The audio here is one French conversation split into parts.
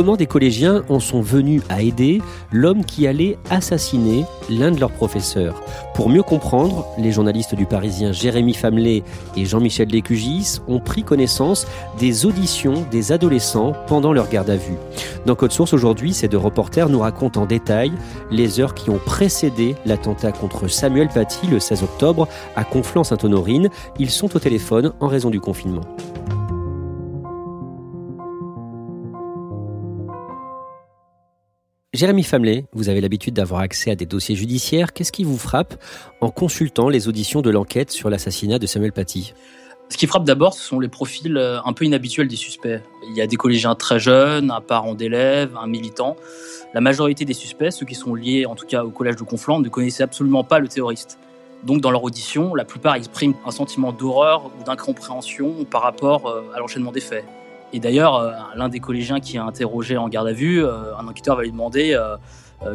Comment des collégiens en sont venus à aider l'homme qui allait assassiner l'un de leurs professeurs Pour mieux comprendre, les journalistes du Parisien Jérémy Famelet et Jean-Michel Lécugis ont pris connaissance des auditions des adolescents pendant leur garde à vue. Dans Code Source aujourd'hui, ces deux reporters nous racontent en détail les heures qui ont précédé l'attentat contre Samuel Paty le 16 octobre à Conflans-Sainte-Honorine. Ils sont au téléphone en raison du confinement. Jérémy Famelet, vous avez l'habitude d'avoir accès à des dossiers judiciaires. Qu'est-ce qui vous frappe en consultant les auditions de l'enquête sur l'assassinat de Samuel Paty? Ce qui frappe d'abord, ce sont les profils euh, un peu inhabituels des suspects. Il y a des collégiens très jeunes, un parent d'élève, un militant. La majorité des suspects, ceux qui sont liés en tout cas au collège de Conflans, ne connaissaient absolument pas le terroriste. Donc dans leur audition, la plupart expriment un sentiment d'horreur ou d'incompréhension par rapport euh, à l'enchaînement des faits. Et d'ailleurs, euh, l'un des collégiens qui a interrogé en garde à vue, euh, un enquêteur va lui demander euh,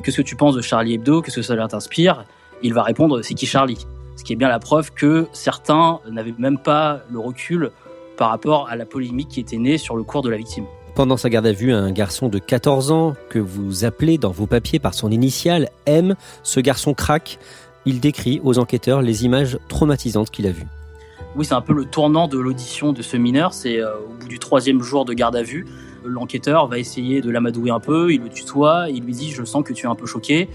Qu'est-ce que tu penses de Charlie Hebdo Qu'est-ce que ça t'inspire Il va répondre C'est qui Charlie? Ce qui est bien la preuve que certains n'avaient même pas le recul par rapport à la polémique qui était née sur le cours de la victime. Pendant sa garde à vue, un garçon de 14 ans, que vous appelez dans vos papiers par son initiale M, ce garçon craque. Il décrit aux enquêteurs les images traumatisantes qu'il a vues. Oui, c'est un peu le tournant de l'audition de ce mineur. C'est euh, au bout du troisième jour de garde à vue, l'enquêteur va essayer de l'amadouer un peu. Il le tutoie, il lui dit Je sens que tu es un peu choqué,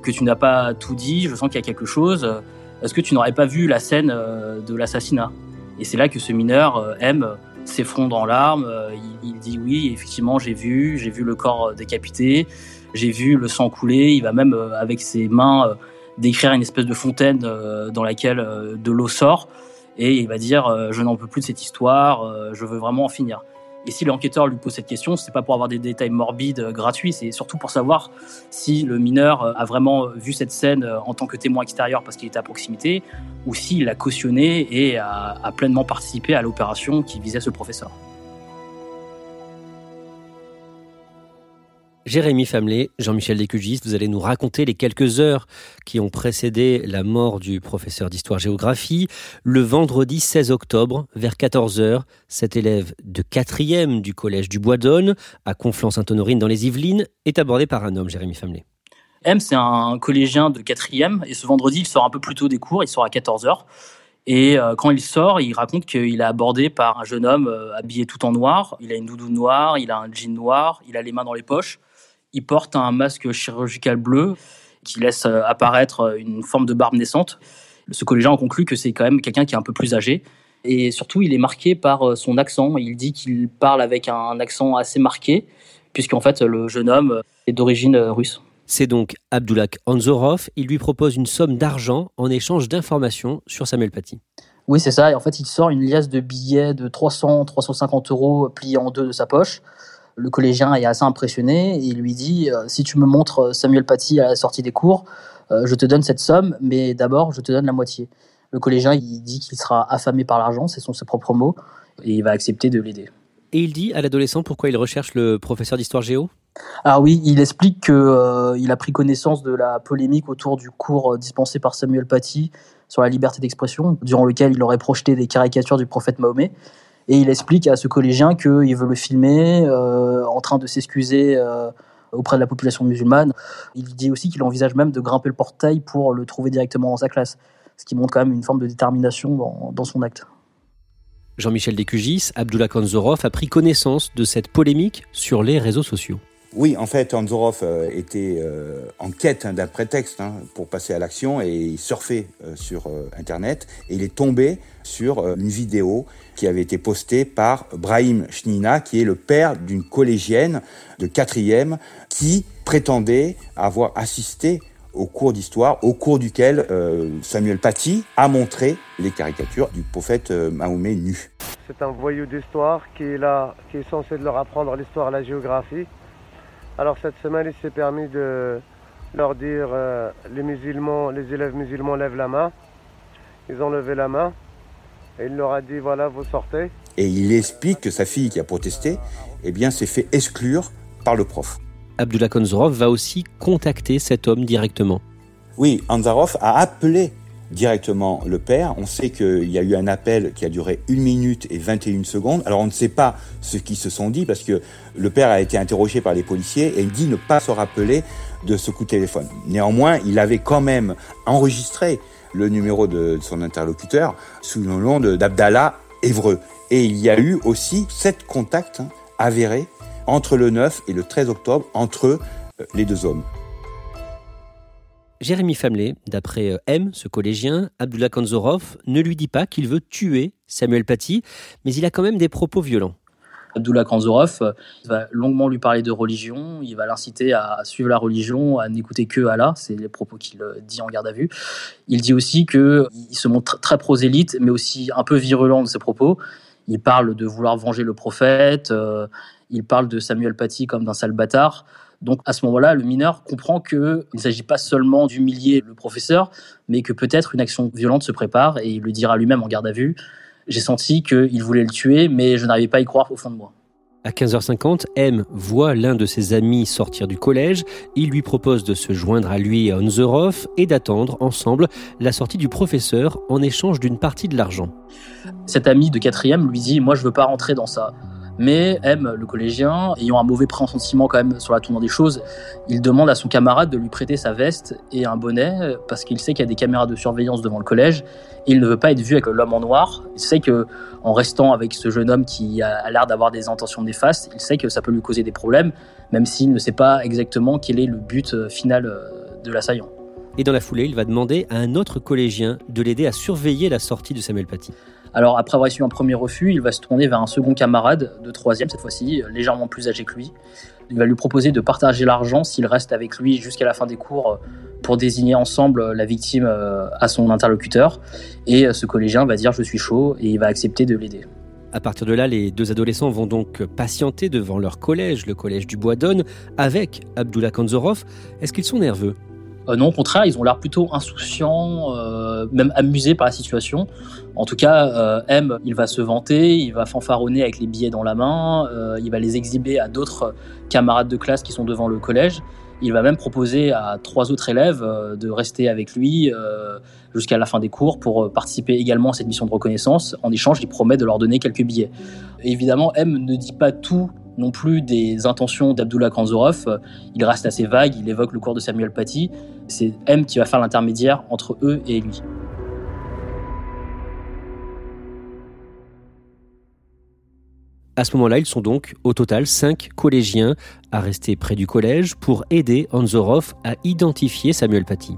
que tu n'as pas tout dit, je sens qu'il y a quelque chose. Est-ce que tu n'aurais pas vu la scène euh, de l'assassinat? Et c'est là que ce mineur euh, aime s'effondre en larmes. Il, il, dit Oui, effectivement, j'ai vu, j'ai vu le corps décapité, j'ai vu le sang couler. Il va même, avec ses mains, décrire une espèce de fontaine dans laquelle de l'eau sort et il va dire euh, je n'en peux plus de cette histoire, euh, je veux vraiment en finir. Et si l'enquêteur lui pose cette question, c'est pas pour avoir des détails morbides euh, gratuits, c'est surtout pour savoir si le mineur a vraiment vu cette scène en tant que témoin extérieur parce qu'il était à proximité, ou s'il l'a cautionné et a, a pleinement participé à l'opération qui visait ce professeur. Jérémy Famelet, Jean-Michel Descugis, vous allez nous raconter les quelques heures qui ont précédé la mort du professeur d'histoire-géographie. Le vendredi 16 octobre, vers 14h, cet élève de 4e du collège du Bois d'Aune, à Conflans-Sainte-Honorine dans les Yvelines, est abordé par un homme, Jérémy Famelet. M, c'est un collégien de 4e, et ce vendredi, il sort un peu plus tôt des cours, il sort à 14h. Et euh, quand il sort, il raconte qu'il est abordé par un jeune homme euh, habillé tout en noir. Il a une doudoune noire, il a un jean noir, il a les mains dans les poches. Il porte un masque chirurgical bleu qui laisse euh, apparaître euh, une forme de barbe naissante. Ce collégien en conclut que c'est quand même quelqu'un qui est un peu plus âgé. Et surtout, il est marqué par euh, son accent. Il dit qu'il parle avec un accent assez marqué, puisqu'en fait, le jeune homme est d'origine russe. C'est donc Abdulak Anzorov. Il lui propose une somme d'argent en échange d'informations sur Samuel Paty. Oui, c'est ça. Et en fait, il sort une liasse de billets de 300-350 euros pliés en deux de sa poche le collégien est assez impressionné et il lui dit euh, si tu me montres euh, Samuel Paty à la sortie des cours, euh, je te donne cette somme, mais d'abord je te donne la moitié. Le collégien il dit qu'il sera affamé par l'argent, ce sont ses propres mots, et il va accepter de l'aider. Et il dit à l'adolescent pourquoi il recherche le professeur d'histoire géo? Ah oui, il explique que il a pris connaissance de la polémique autour du cours dispensé par Samuel Paty sur la liberté d'expression, durant lequel il aurait projeté des caricatures du prophète Mahomet. Et il explique à ce collégien qu'il veut le filmer euh, en train de s'excuser euh, auprès de la population musulmane. Il dit aussi qu'il envisage même de grimper le portail pour le trouver directement dans sa classe, ce qui montre quand même une forme de détermination dans, son acte. Jean-Michel Descugis, Abdullah Kanzorov a pris connaissance de cette polémique sur les réseaux sociaux. Oui, en fait, Anzorov euh, était euh, en quête d'un prétexte hein, pour passer à l'action et il surfait euh, sur Internet et il est tombé sur une vidéo qui avait été postée par Brahim Chnina, qui est le père d'une collégienne de quatrième qui prétendait avoir assisté au cours d'histoire, au cours duquel Samuel Paty a montré les caricatures du prophète Mahomet nu. C'est un voyou d'histoire qui est là, qui est censé leur apprendre l'histoire la géographie. Alors cette semaine, il s'est permis de leur dire euh, les musulmans, les élèves musulmans lèvent la main. Ils ont levé la main et il leur a dit voilà, vous sortez. Et il explique que sa fille qui a protesté, eh bien, s'est fait exclure par le prof. Abdullah Konzorov va aussi contacter cet homme directement. Oui, Anzarov a appelé directement le père. On sait qu'il y a eu un appel qui a duré une minute et 21 secondes. Alors on ne sait pas ce qu'ils se sont dit parce que le père a été interrogé par les policiers et il dit ne pas se rappeler de ce coup de téléphone. Néanmoins, il avait quand même enregistré le numéro de son interlocuteur sous le nom d'Abdallah Évreux. Et il y a eu aussi sept contacts hein, avérés entre le 9 et le 13 octobre entre euh, les deux hommes. Jérémy Famelet, d'après euh, M, ce collégien, Abdullah Kanzorov ne lui dit pas qu'il veut tuer Samuel Paty, mais il a quand même des propos violents. Abdullah Kanzorov euh, va longuement lui parler de religion, il va l'inciter à suivre la religion, à n'écouter que Allah, c'est les propos qu'il euh, dit en garde à vue. Il dit aussi qu'il se montre très prosélyte, mais aussi un peu virulent de ses propos. Il parle de vouloir venger le prophète, il parle de Samuel Paty comme d'un sale bâtard. Donc à ce moment-là, le mineur comprend qu'il ne s'agit pas seulement d'humilier le professeur, mais que peut-être une action violente se prépare, et il le dira lui-même en garde à vue. J'ai senti qu'il voulait le tuer, mais je n'arrivais pas à y croire au fond de moi. À 15h50, M voit l'un de ses amis sortir du collège. Il lui propose de se joindre à lui à Onzerov et d'attendre ensemble la sortie du professeur en échange d'une partie de l'argent. Cet ami de quatrième lui dit Moi, je veux pas rentrer dans ça mais M, le collégien, ayant un mauvais pressentiment quand même sur la tournure des choses, il demande à son camarade de lui prêter sa veste et un bonnet parce qu'il sait qu'il y a des caméras de surveillance devant le collège et il ne veut pas être vu avec l'homme en noir. Il sait que en restant avec ce jeune homme qui a l'air d'avoir des intentions néfastes, il sait que ça peut lui causer des problèmes, même s'il ne sait pas exactement quel est le but final euh, de l'assaillant. Et dans la foulée, il va demander à un autre collégien de l'aider à surveiller la sortie de Samuel Paty. Alors après avoir reçu un premier refus, il va se tourner vers un second camarade de troisième cette fois-ci, légèrement plus âgé que lui. Il va lui proposer de partager l'argent s'il reste avec lui jusqu'à la fin des cours euh, pour désigner ensemble la victime euh, à son interlocuteur. Et euh, ce collégien va dire je suis chaud et il va accepter de l'aider. À partir de là, les deux adolescents vont donc patienter devant leur collège, le collège du Bois d'Aune, avec Abdullah Kanzorov. Est-ce qu'ils sont nerveux? Euh, non, au contraire, ils ont l'air plutôt insouciants, euh, même amusés par la situation. En tout cas, euh, M, il va se vanter, il va fanfaronner avec les billets dans la main, il va les exhiber à d'autres camarades de classe qui sont devant le collège. Il va même proposer à trois autres élèves de rester avec lui jusqu'à la fin des cours pour participer également à cette mission de reconnaissance. En échange, il promet de leur donner quelques billets. évidemment, M ne dit pas tout non plus des intentions d'Abdullah Kanzorov. Il reste assez vague, il évoque le cours de Samuel Paty. C'est M qui va faire l'intermédiaire entre eux et lui. À ce moment-là, ils sont donc au total cinq collégiens à rester près du collège pour aider Anzorov à identifier Samuel Paty.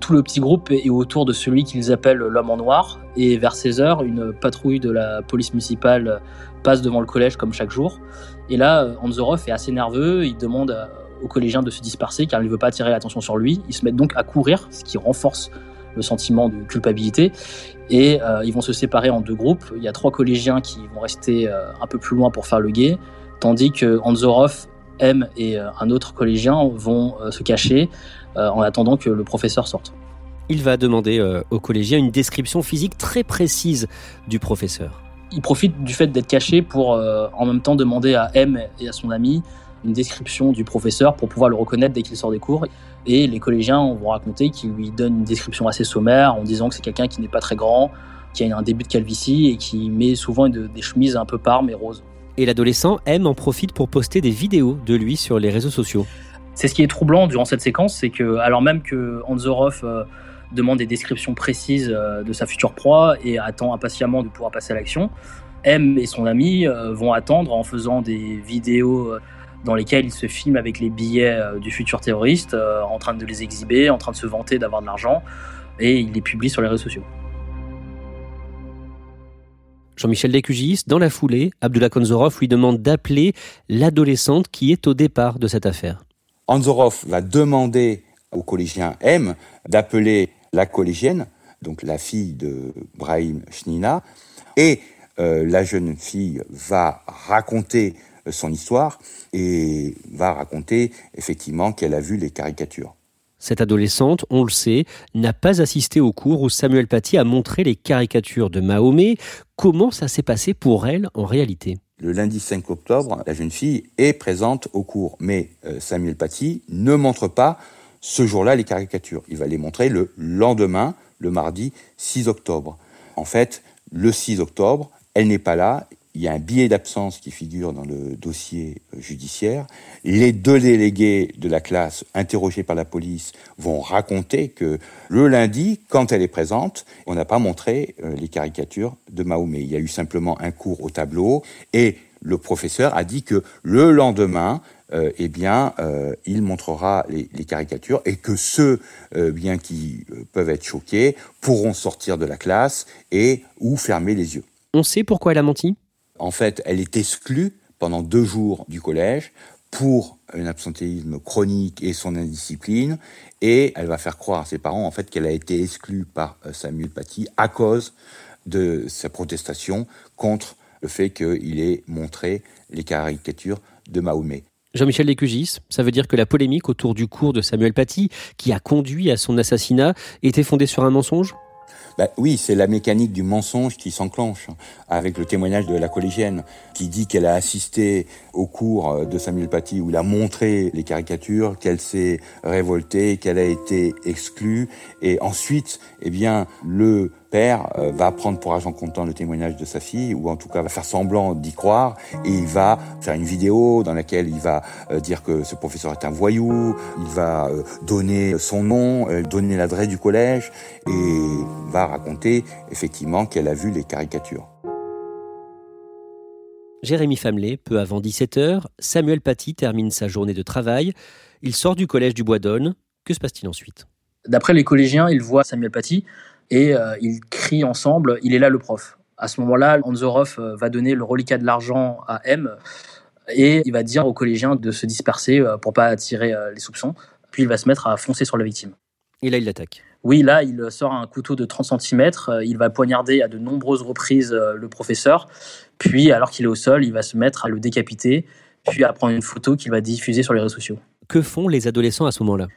Tout le petit groupe est autour de celui qu'ils appellent l'homme en noir. Et vers 16 heures, une patrouille de la police municipale passe devant le collège comme chaque jour. Et là, Anzorov est assez nerveux. Il demande aux collégiens de se disperser car il ne veut pas attirer l'attention sur lui. Ils se mettent donc à courir, ce qui renforce le sentiment de culpabilité. Et euh, ils vont se séparer en deux groupes. Il y a trois collégiens qui vont rester euh, un peu plus loin pour faire le guet, tandis que Anzorov, M et euh, un autre collégien vont se cacher en attendant que le professeur sorte. Il va demander aux collégiens une description physique très précise du professeur. Il profite du fait d'être caché pour en même temps demander à M et à son ami une description du professeur pour pouvoir le reconnaître dès qu'il sort des cours. Et les collégiens vont raconter qu'il lui donne une description assez sommaire en disant que c'est quelqu'un qui n'est pas très grand, qui a un début de calvitie et qui met souvent des chemises un peu parmes et roses. Et l'adolescent aime en profite pour poster des vidéos de lui sur les réseaux sociaux. C'est ce qui est troublant durant cette séquence, c'est que alors même que Anzorov euh, demande des descriptions précises euh, de sa future proie et attend impatiemment de pouvoir passer à l'action, M et son ami euh, vont attendre en faisant des vidéos dans lesquels il se filme avec les billets euh, du futur terroriste, euh, en train de les exhiber, en train de se vanter d'avoir de l'argent, et il les publie sur les réseaux sociaux. Jean-Michel Descugis, dans la foulée, Abdullah Konzorov lui demande d'appeler l'adolescente qui est au départ de cette affaire. Anzorov va demander au collégien M d'appeler la collégienne, donc la fille de Brahim Shnina, et euh, la jeune fille va raconter son histoire et va raconter effectivement qu'elle a vu les caricatures. Cette adolescente, on le sait, n'a pas assisté au cours où Samuel Paty a montré les caricatures de Mahomet. Comment ça s'est passé pour elle en réalité? Le lundi 5 octobre, la jeune fille est présente au cours, mais euh, Samuel Paty ne montre pas ce jour-là les caricatures. Il va les montrer le lendemain, le mardi 6 octobre. En fait, le 6 octobre, elle n'est pas là. Il y a un billet d'absence qui figure dans le dossier euh, judiciaire. Les deux délégués de la classe interrogés par la police vont raconter que le lundi, quand elle est présente, on n'a pas montré euh, les caricatures de Mahomet. Il y a eu simplement un cours au tableau et le professeur a dit que le lendemain, euh, eh bien, euh, il montrera les, caricatures et que ceux euh, bien qui peuvent être choqués pourront sortir de la classe et ou fermer les yeux. On sait pourquoi elle a menti? En fait, elle est exclue pendant deux jours du collège pour un absentéisme chronique et son indiscipline, et elle va faire croire à ses parents en fait qu'elle a été exclue par Samuel Paty à cause de sa protestation contre le fait qu'il ait montré les caricatures de Mahomet. Jean-Michel Descugis, ça veut dire que la polémique autour du cours de Samuel Paty, qui a conduit à son assassinat, était fondée sur un mensonge? Bah, oui, c'est la mécanique du mensonge qui s'enclenche avec le témoignage de la collégienne qui dit qu'elle a assisté au cours de Samuel Paty où il a montré les caricatures, qu'elle s'est révoltée, qu'elle a été exclue et ensuite, eh bien, le père euh, va prendre pour agent comptant le témoignage de sa fille, ou en tout cas va faire semblant d'y croire, et il va faire une vidéo dans laquelle il va euh, dire que ce professeur est un voyou, il va donner son nom, donner l'adresse du collège, et va raconter effectivement qu'elle a vu les caricatures. Jérémy Famelet, peu avant 17h, Samuel Paty termine sa journée de travail. Il sort du collège du Bois d'Aulne. Que se passe-t-il ensuite? D'après les collégiens, ils voient Samuel Paty et euh, ils crient ensemble Il est là le prof. À ce moment-là, Anzorov euh, va donner le reliquat de l'argent à M et il va dire aux collégiens de se disperser euh, pour pas attirer les soupçons. Puis il va se mettre à foncer sur la victime. Et là, il l'attaque. Oui, là, il sort un couteau de 30 cm, il va poignarder à de nombreuses reprises le professeur, puis alors qu'il est au sol, il va se mettre à le décapiter, puis à prendre une photo qu'il va diffuser sur les réseaux sociaux. Que font les adolescents à ce moment-là?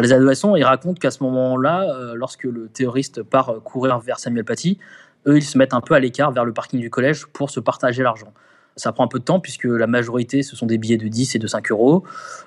Les adolescents, ils racontent qu'à ce moment-là, euh, lorsque le terroriste part courir vers Samuel Paty, eux, ils se mettent un peu à l'écart vers le parking du collège pour se partager l'argent. Ça prend un peu de temps puisque la majorité, ce sont des billets de 10 et de 5 euros.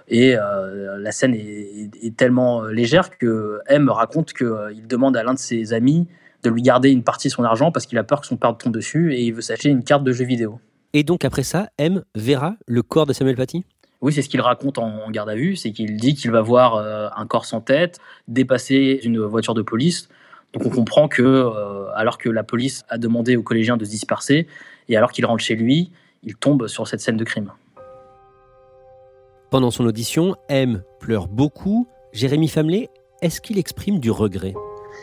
Et euh, la scène est, tellement légère que M raconte qu'il euh, demande à l'un de ses amis de lui garder une partie de son argent parce qu'il a peur que son père tombe dessus et il veut s'acheter une carte de jeu vidéo. Et donc après ça, M verra le corps de Samuel Paty? Oui, c'est ce qu'il raconte en garde à vue, c'est qu'il dit qu'il va voir euh, un corps sans tête dépasser une voiture de police. Donc on comprend que, alors que la police a demandé aux collégiens de se disperser, et alors qu'il rentre chez lui, il tombe sur cette scène de crime. Pendant son audition, M pleure beaucoup. Jérémy Famelet, est-ce qu'il exprime du regret?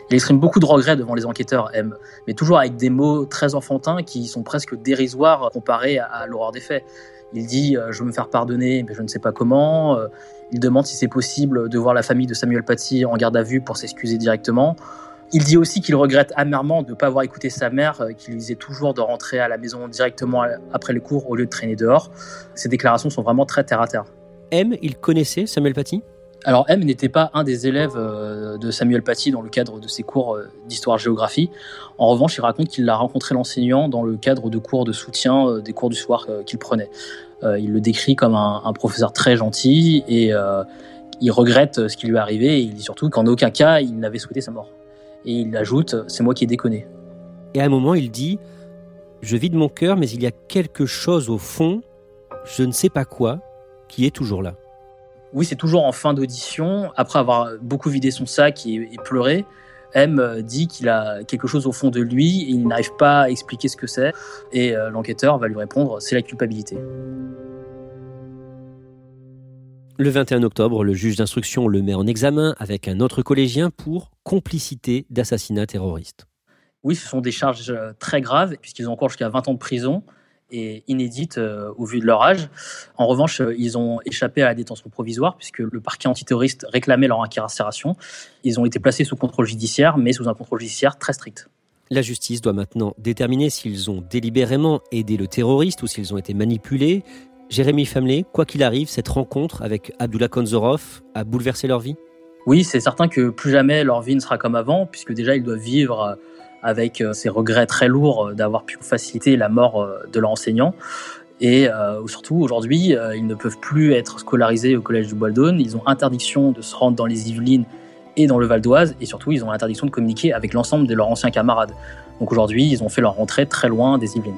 Il exprime beaucoup de regrets devant les enquêteurs, M, mais toujours avec des mots très enfantins qui sont presque dérisoires comparés à, l'horreur des faits. Il dit euh, Je veux me faire pardonner, mais je ne sais pas comment. Euh, il demande si c'est possible de voir la famille de Samuel Paty en garde à vue pour s'excuser directement. Il dit aussi qu'il regrette amèrement de ne pas avoir écouté sa mère, euh, qui lui disait toujours de rentrer à la maison directement après le cours au lieu de traîner dehors. Ces déclarations sont vraiment très terre à terre. M, il connaissait Samuel Paty? Alors M n'était pas un des élèves euh, de Samuel Paty dans le cadre de ses cours euh, d'histoire-géographie. En revanche, il raconte qu'il a rencontré l'enseignant dans le cadre de cours de soutien des cours du soir qu'il prenait. Il le décrit comme un, un professeur très gentil et il regrette ce qui lui est arrivé et il dit surtout qu'en aucun cas il n'avait souhaité sa mort. Et il ajoute C'est moi qui ai déconné. Et à un moment, il dit Je vide mon cœur, mais il y a quelque chose au fond, je ne sais pas quoi, qui est toujours là. Oui, c'est toujours en fin d'audition, après avoir beaucoup vidé son sac et, pleuré. M dit qu'il a quelque chose au fond de lui et il n'arrive pas à expliquer ce que c'est. Et euh, l'enquêteur va lui répondre c'est la culpabilité. Le 21 octobre, le juge d'instruction le met en examen avec un autre collégien pour complicité d'assassinat terroriste. Oui, ce sont des charges euh, très graves, puisqu'ils ont encore jusqu'à 20 ans de prison et inédites euh, au vu de leur âge. En revanche, euh, ils ont échappé à la détention provisoire, puisque le parquet antiterroriste réclamait leur incarcération. Ils ont été placés sous contrôle judiciaire, mais sous un contrôle judiciaire très strict. La justice doit maintenant déterminer s'ils ont délibérément aidé le terroriste ou s'ils ont été manipulés. Jérémy Famelet, quoi qu'il arrive, cette rencontre avec Abdullah Konzorov a bouleversé leur vie? Oui, c'est certain que plus jamais leur vie ne sera comme avant, puisque déjà ils doivent vivre avec euh, ces regrets très lourds euh, d'avoir pu faciliter la mort de leur enseignant. Et euh, surtout, aujourd'hui, euh, ils ne peuvent plus être scolarisés au collège du Bois d'Aune. Ils ont interdiction de se rendre dans les Yvelines et dans le Val d'Oise. Et surtout, ils ont l'interdiction de communiquer avec l'ensemble de leurs anciens camarades. Donc aujourd'hui, ils ont fait leur rentrée très loin des Yvelines.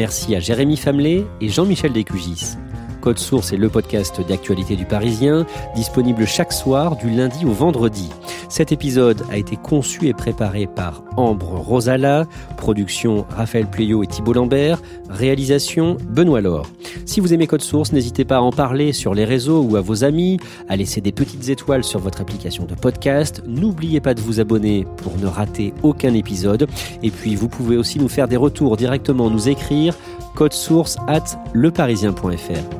Merci à Jérémy Famelet et Jean-Michel Descugis. Code Source est le podcast d'actualité du Parisien, disponible chaque soir du lundi au vendredi. Cet épisode a été conçu et préparé par Ambre Rosala, production Raphaël Pueyo et Thibault Lambert, réalisation Benoît Laure. Si vous aimez Code Source, n'hésitez pas à en parler sur les réseaux ou à vos amis, à laisser des petites étoiles sur votre application de podcast. N'oubliez pas de vous abonner pour ne rater aucun épisode. Et puis, vous pouvez aussi nous faire des retours directement, nous écrire code source at leparisien.fr.